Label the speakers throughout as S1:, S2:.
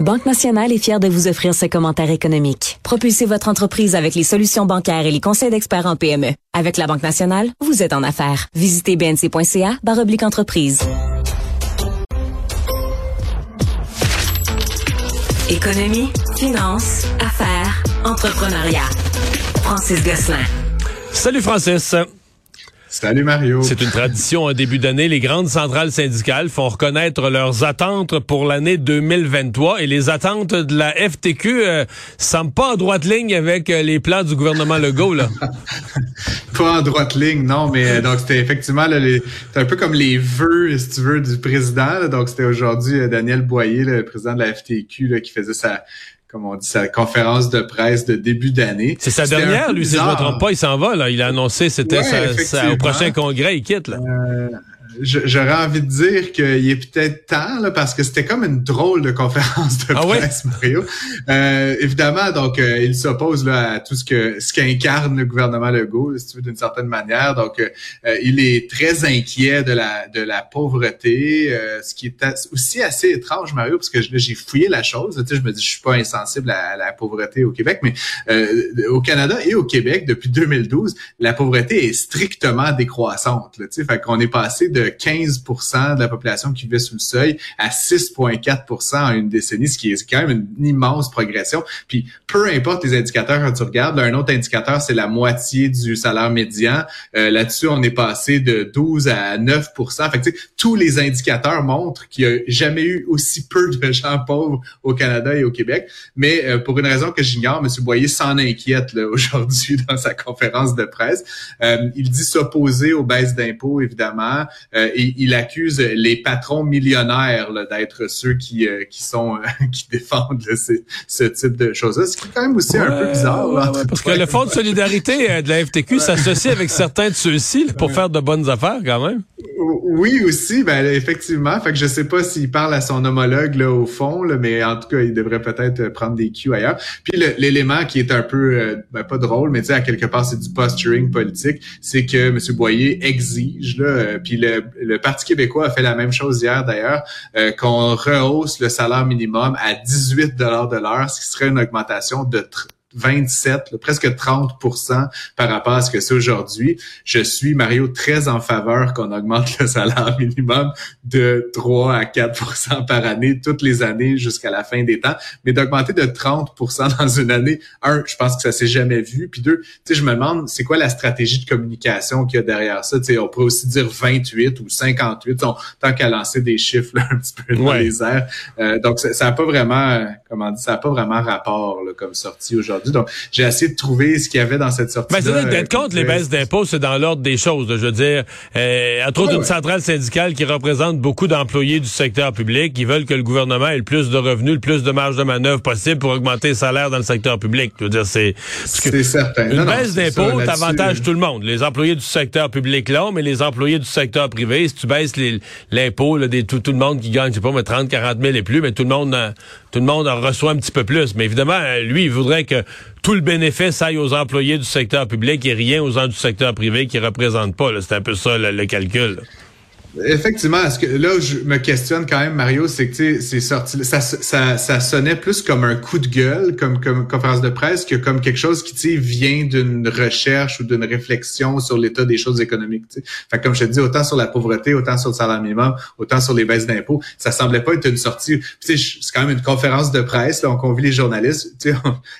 S1: Banque Nationale est fière de vous offrir ce commentaire économique. Propulsez votre entreprise avec les solutions bancaires et les conseils d'experts en PME. Avec la Banque Nationale, vous êtes en affaires. Visitez bnc.ca oblique entreprise. Économie, finance, affaires, entrepreneuriat. Francis Gosselin.
S2: Salut Francis.
S3: Salut Mario.
S2: C'est une tradition en début d'année. Les grandes centrales syndicales font reconnaître leurs attentes pour l'année 2023 et les attentes de la FTQ euh, semblent pas en droite ligne avec euh, les plans du gouvernement Legault. Là.
S3: pas en droite ligne, non, mais euh, donc c'était effectivement là, un peu comme les vœux, si tu veux, du président. donc c'était aujourd'hui euh, Daniel Boyer, le président de la FTQ, là, qui faisait sa comme on dit, sa conférence de presse de début d'année.
S2: C'est sa dernière, lui, si je ne me trompe pas, il s'en va, là. Il a annoncé, c'était au prochain congrès, il quitte, là. Euh,
S3: j'aurais envie de dire qu'il est peut-être temps, là, parce que c'était comme une drôle de conférence de ah presse, Mario. Euh, évidemment, donc, euh, il s'oppose là, à tout ce que ce qu'incarne le gouvernement Legault, si tu veux, d'une certaine manière. Donc, euh, il est très inquiet de la de la pauvreté, ce qui est aussi assez étrange, Mario, parce que j'ai fouillé la chose. Tu sais, je me dis, je suis pas insensible à, la pauvreté au Québec, mais au Canada et au Québec, depuis 2012, la pauvreté est strictement décroissante. Là, tu sais, fait qu'on est passé de 15% de la population qui vivait sous le seuil à 6,4% en une décennie, ce qui est quand même une immense progression. Puis peu importe les indicateurs quand tu regardes, un autre indicateur, c'est la moitié du salaire médian. Euh, là-dessus, on est passé de 12 à 9 fait que, tous les indicateurs montrent qu'il n'y a jamais eu aussi peu de gens pauvres au Canada et au Québec. Mais euh, pour une raison que j'ignore, M. Boyer s'en inquiète aujourd'hui dans sa conférence de presse. Euh, il dit s'opposer aux baisses d'impôts, évidemment. Euh, et il accuse les patrons millionnaires d'être ceux qui euh, qui sont euh, qui défendent ce, type de choses-là, ce qui est quand même aussi un peu bizarre.
S2: parce que le fonds de solidarité de la FTQ s'associe avec certains de ceux-ci pour faire de bonnes affaires quand même.
S3: Oui aussi, ben effectivement. Fait que je sais pas s'il parle à son homologue là au fond, là, mais en tout cas, il devrait peut-être prendre des cues ailleurs. Puis l'élément qui est un peu ben, pas drôle, mais tu sais à quelque part c'est du posturing politique, c'est que M. Boyer exige là, puis le, le Parti québécois a fait la même chose hier d'ailleurs, euh, qu'on rehausse le salaire minimum à 18 dollars de l'heure, ce qui serait une augmentation de 27, presque 30% par rapport à ce que c'est aujourd'hui. Je suis, Mario, très en faveur qu'on augmente le salaire minimum de 3 à 4% par année, toutes les années jusqu'à la fin des temps. Mais d'augmenter de 30% dans une année, un, je pense que ça s'est jamais vu. Puis deux, tu sais, je me demande, c'est quoi la stratégie de communication qu'il y a derrière ça? Tu sais, on pourrait aussi dire 28 ou 58, tant qu'à lancer des chiffres un petit peu dans les airs. Euh, donc, ça n'a pas vraiment, comment dire, ça n'a pas vraiment rapport comme sortie aujourd'hui. Donc, j'ai essayé de trouver ce qu'il y avait dans cette sortie.
S2: Ben, c'est d'être contre les baisses d'impôts, c'est dans l'ordre des choses. je veux dire, euh, entre autres, une centrale syndicale qui représente beaucoup d'employés du secteur public qui veulent que le gouvernement ait le plus de revenus, le plus de marge de manœuvre possible pour augmenter les salaires dans le secteur public. Je veux dire, c'est...
S3: C'est certain.
S2: Une baisse d'impôts t'avantage tout le monde. Les employés du secteur public, là, mais les employés du secteur privé, si tu baisses l'impôt, tout, tout le monde qui gagne, je sais pas, mais 30, 40 000 et plus, mais tout le monde, euh, tout le monde en reçoit un petit peu plus. Mais évidemment, euh, lui, il voudrait que tout le bénéfice aille aux employés du secteur public et rien aux gens du secteur privé qui représentent pas. C'est un peu ça le, calcul.
S3: Effectivement, ce que là je me questionne quand même, Mario, c'est que c'est sorti, ça, ça, ça sonnait plus comme un coup de gueule, comme, comme conférence de presse, que comme quelque chose qui vient d'une recherche ou d'une réflexion sur l'état des choses économiques. Fait comme je te dis, autant sur la pauvreté, autant sur le salaire minimum, autant sur les baisses d'impôts, ça semblait pas être une sortie. C'est quand même une conférence de presse, là, on convie les journalistes,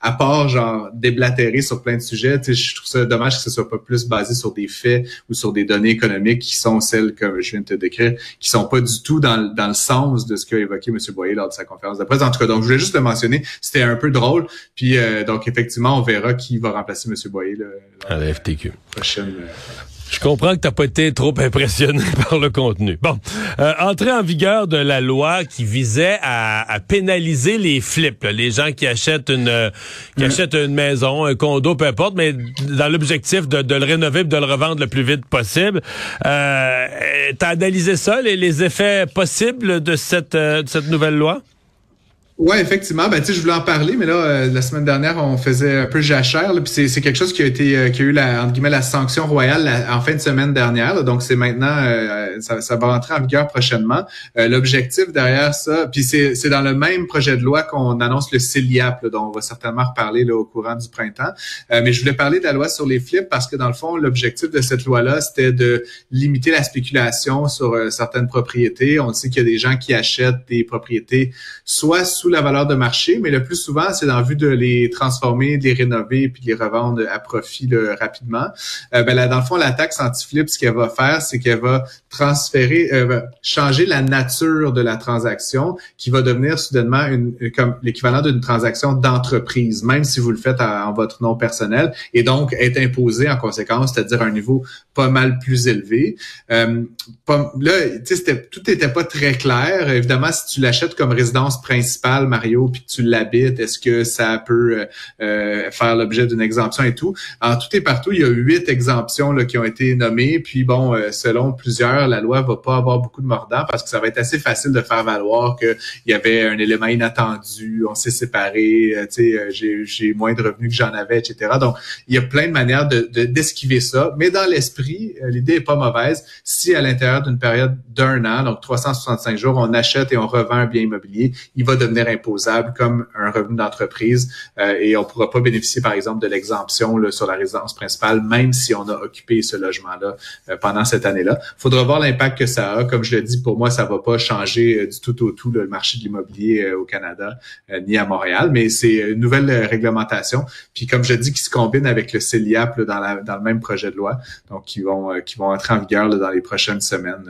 S3: à part genre déblatérer sur plein de sujets, je trouve ça dommage que ce soit pas plus basé sur des faits ou sur des données économiques qui sont celles que je viens de te décrire, qui sont pas du tout dans, dans le sens de ce qu'a évoqué M. Boyer lors de sa conférence de presse. En tout cas, donc je voulais juste le mentionner, c'était un peu drôle. Puis euh, donc effectivement, on verra qui va remplacer M. Boyer là,
S2: à la FTQ. Prochaine, euh, je comprends que t'as pas été trop impressionné par le contenu. Bon, euh, entrée en vigueur de la loi qui visait à, pénaliser les flips, les gens qui achètent une euh, qui mm. achètent une maison, un condo, peu importe, mais dans l'objectif de, le rénover et de le revendre le plus vite possible. Euh, T'as analysé ça, les, les effets possibles de cette, de cette nouvelle loi?
S3: Ouais, effectivement. Ben, je voulais en parler, mais là, euh, la semaine dernière, on faisait un peu jachère. Puis c'est quelque chose qui a été, euh, qui a eu la, entre guillemets, la sanction royale en fin de semaine dernière. donc c'est maintenant, euh, ça, ça, va rentrer en vigueur prochainement. L'objectif derrière ça, puis c'est dans le même projet de loi qu'on annonce le CELIAP, dont on va certainement reparler là, au courant du printemps. mais je voulais parler de la loi sur les flips parce que dans le fond, l'objectif de cette loi-là, c'était de limiter la spéculation sur certaines propriétés. On sait qu'il y a des gens qui achètent des propriétés soit sous la valeur de marché, mais le plus souvent, c'est dans vue de les transformer, de les rénover, puis de les revendre à profit rapidement. Euh, ben là, dans le fond, la taxe anti-flip, ce qu'elle va faire, c'est qu'elle va transférer, euh, changer la nature de la transaction, qui va devenir soudainement une, comme l'équivalent d'une transaction d'entreprise, même si vous le faites en votre nom personnel, et donc être imposé en conséquence, c'est-à-dire un niveau pas mal plus élevé. Euh, là, tout n'était pas très clair. Évidemment, si tu l'achètes comme résidence principale, Mario, puis tu l'habites, est-ce que ça peut euh, euh, faire l'objet d'une exemption et tout? En tout et partout, il y a huit exemptions là, qui ont été nommées. Puis bon, euh, selon plusieurs, la loi va pas avoir beaucoup de mordants parce que ça va être assez facile de faire valoir qu'il y avait un élément inattendu, on s'est séparés, tu sais, j'ai moins de revenus que j'en avais, etc. Donc, il y a plein de manières de d'esquiver ça. Mais dans l'esprit, l'idée est pas mauvaise. Si à l'intérieur d'une période d'un an, donc 365 jours, on achète et on revend un bien immobilier, il va devenir imposable comme un revenu d'entreprise euh, et on pourra pas bénéficier, par exemple, de l'exemption sur la résidence principale, même si on a occupé ce logement-là euh, pendant cette année-là. faudra voir l'impact que ça a. Comme je le dis, pour moi, ça va pas changer euh, du tout au tout le marché de l'immobilier au Canada ni à Montréal, mais c'est une nouvelle réglementation. Puis comme je dis, qui se combine avec le CELIAP dans le même projet de loi, donc qui vont qui vont entrer en vigueur dans les prochaines semaines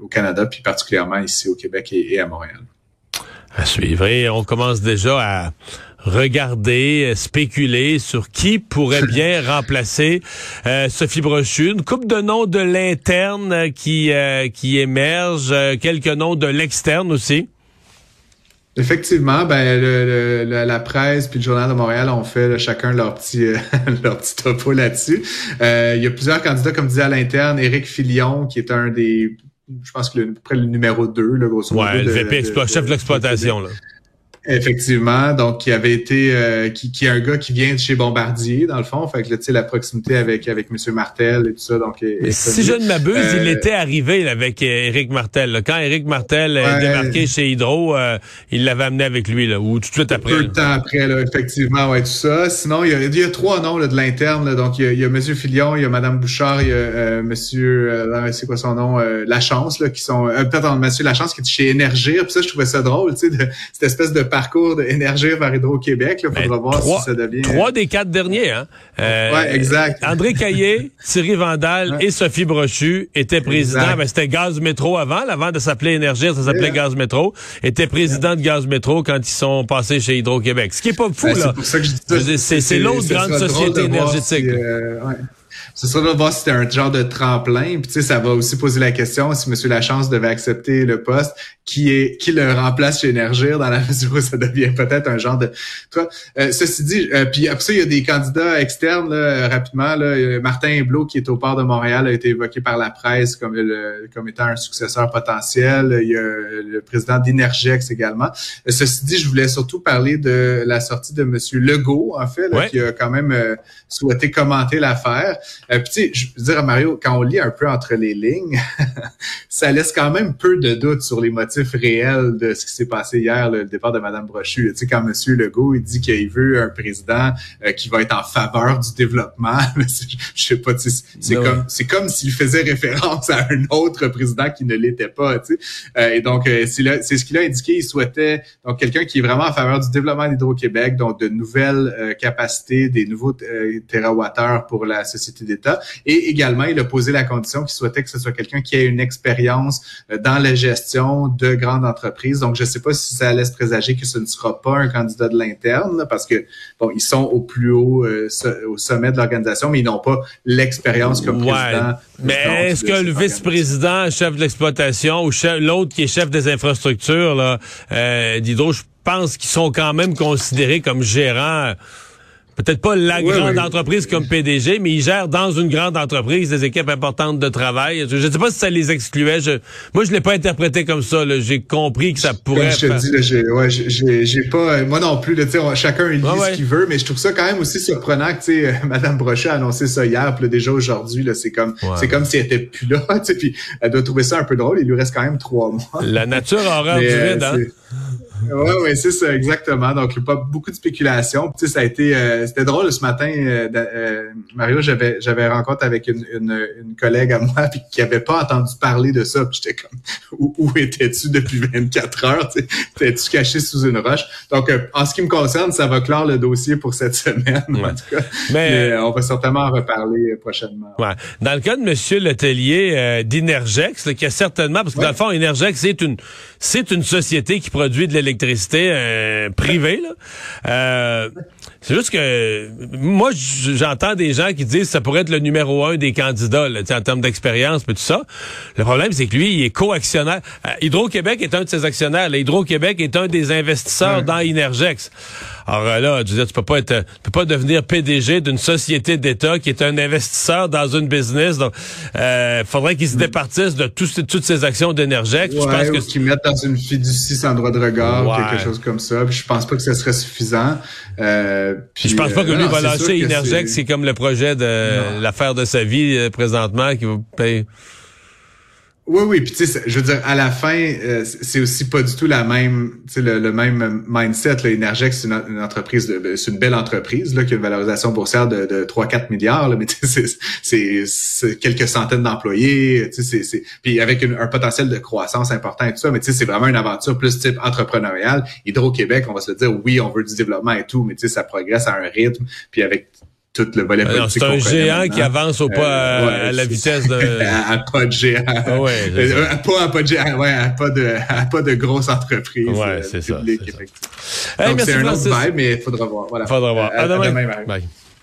S3: au Canada, puis particulièrement ici au Québec et à Montréal
S2: à suivre. Et on commence déjà à regarder, spéculer sur qui pourrait bien remplacer euh, Sophie Brochu. Une coupe de noms de l'interne qui euh, qui émerge, euh, quelques noms de l'externe aussi.
S3: Effectivement, ben la presse puis le journal de Montréal ont fait chacun leur petit leur petit topo là-dessus. il y a plusieurs candidats, comme disait à l'interne, Éric Filion, qui est un des je pense que le, à peu près le numéro 2, le grosso
S2: modo. Ouais, le VP chef de l'exploitation, là.
S3: Effectivement, donc qui avait été euh, qui, qui est un gars qui vient de chez Bombardier dans le fond, fait que tu sais la proximité avec avec monsieur Martel et tout ça donc
S2: si je ne m'abuse, il euh, était arrivé avec Éric Martel. Quand Éric Martel est démarqué chez Hydro, euh, il l'avait amené avec lui là ou tout de suite après.
S3: Peu de temps après là, effectivement, ouais tout ça. Sinon il y a, il y a trois noms là, de l'interne donc il y, a, il y a monsieur Filion, il y a madame Bouchard, il y a monsieur c'est quoi son nom Lachance là qui sont peut-être monsieur Lachance qui est chez Énergir, puis ça je trouvais ça drôle, tu sais cette espèce de parcours d'énergie vers Hydro-Québec. Il faudra ben, voir si ça devient...
S2: Trois des quatre derniers. Hein?
S3: Euh, ouais, exact.
S2: André Caillé, Thierry Vandal et Sophie Brochu étaient présidents. Ben, c'était Gaz Métro avant. Avant de s'appeler Énergie, ça s'appelait Gaz Métro. Étaient présidents de Gaz Métro quand ils sont passés chez Hydro-Québec. Ce qui est pas fou, ben, là. C'est l'autre grande société énergétique.
S3: Euh, ce sera de voir si c'était un genre de tremplin. Puis tu sais, ça va aussi poser la question si M. Lachance devait accepter le poste, qui est qui le remplace chez Énergir dans la mesure où ça devient peut-être un genre de. Toi, euh, ceci dit, euh, puis après ça, il y a des candidats externes là, rapidement. Là, Martin Hublot, qui est au port de Montréal, a été évoqué par la presse comme le, comme étant un successeur potentiel. Il y a le président d'Energex également. Euh, ceci dit, je voulais surtout parler de la sortie de M. Legault, en fait, qui a quand même souhaité commenter l'affaire. Euh, puis tu sais, je veux dire à Mario, quand on lit un peu entre les lignes, ça laisse quand même peu de doutes sur les motifs réels de ce qui s'est passé hier, le départ de Mme Brochu. Tu sais, quand M. Legault il dit qu'il veut un président euh, qui va être en faveur du développement, je sais pas, c'est comme c'est comme s'il faisait référence à un autre président qui ne l'était pas. Tu sais. Euh, et donc c'est c'est ce qu'il a indiqué. Il souhaitait donc quelqu'un qui est vraiment en faveur du développement d'Hydro-Québec, donc de nouvelles capacités, des nouveaux terawattheures pour la société d'État. Et également, il a posé la condition qu'il souhaitait que ce soit quelqu'un qui ait une expérience euh, dans la gestion de grandes entreprises. Donc, je ne sais pas si ça laisse présager que ce ne sera pas un candidat de l'interne, parce que bon, ils sont au plus haut, euh, au sommet de l'organisation, mais ils n'ont pas l'expérience comme président.
S2: Mais est-ce que le vice-président, chef de l'exploitation, ou l'autre qui est chef des infrastructures là, euh, d'Hydro, je pense qu'ils sont quand même considérés comme gérants Peut-être pas la grande entreprise comme PDG, mais il gère dans une grande entreprise des équipes importantes de travail. Je ne sais pas si ça les excluait. Je, moi, je l'ai pas interprété comme ça. J'ai compris que ça pourrait.
S3: je te dis, j'ai, ouais, pas, euh, moi non plus. Là, chacun il lit ce qu'il veut, mais je trouve ça quand même aussi surprenant que tu sais, Madame Brochet a annoncé ça hier, puis déjà aujourd'hui, c'est comme, c'est comme si elle était plus là. Puis elle doit trouver ça un peu drôle. Il lui reste quand même trois mois.
S2: La nature a horreur du vide. Hein?
S3: Oui, oui, c'est ça, exactement. Donc, pas beaucoup de spéculation. Tu sais, ça a été, euh, c'était drôle ce matin, euh, euh, Mario, j'avais, j'avais rencontre avec une, une, une, collègue à moi puis qui avait pas entendu parler de ça. Puis j'étais comme, où, où étais-tu depuis 24 heures Tu étais-tu caché sous une roche? Donc, en ce qui me concerne, ça va clore le dossier pour cette semaine. En tout cas, mais, on va certainement en reparler prochainement.
S2: Ouais. Dans le cas de Monsieur Letellier d'Inergex, qui a certainement, parce que dans le fond, Inergex, c'est une, c'est une société qui produit de l'électricité électricité euh, privée. Euh, c'est juste que moi, j'entends des gens qui disent que ça pourrait être le numéro un des candidats là, en termes d'expérience et tout ça. Le problème, c'est que lui, il est co-actionnaire. Euh, Hydro-Québec est un de ses actionnaires. Hydro-Québec est un des investisseurs dans Inergex. Alors euh, là, tu, tu peux pas être, tu peux pas devenir PDG d'une société d'État qui est un investisseur dans une business. Donc, euh, faudrait qu'il se départisse de toutes ces actions d'énergie.
S3: Ouais, je pense que qu'ils mettent dans une fiducie sans droit de regard, quelque chose comme ça. Puis je pense pas que ce serait suffisant.
S2: Euh, puis, je pense pas que lui va lâcher Energex. C'est comme le projet de l'affaire de sa vie euh, présentement qui va payer.
S3: Oui, oui, puis tu sais, je veux dire, à la fin, euh, c'est aussi pas du tout la même, tu sais, le, même mindset. Là, Energex, c'est une, entreprise, de, c'est une belle entreprise là, qui a une valorisation boursière de, de 3-4 milliards, là, mais c'est, quelques centaines d'employés, c'est, puis avec un potentiel de croissance important et tout ça, mais tu sais, c'est vraiment une aventure plus type entrepreneuriale. Hydro-Québec, on va se dire, oui, on veut du développement et tout, mais tu sais, ça progresse à un rythme, puis avec tout le volet
S2: politique. C'est un géant qui avance au pas à, la vitesse de.
S3: à, pas de géant. Ah ouais, euh, pas à pas de géant, ouais, à pas de, à pas de grosse entreprise. Ouais, euh, c'est ça. Donc c'est un autre vibe, mais il faudra voir. Voilà.
S2: Faudra voir. À, demain. Bye.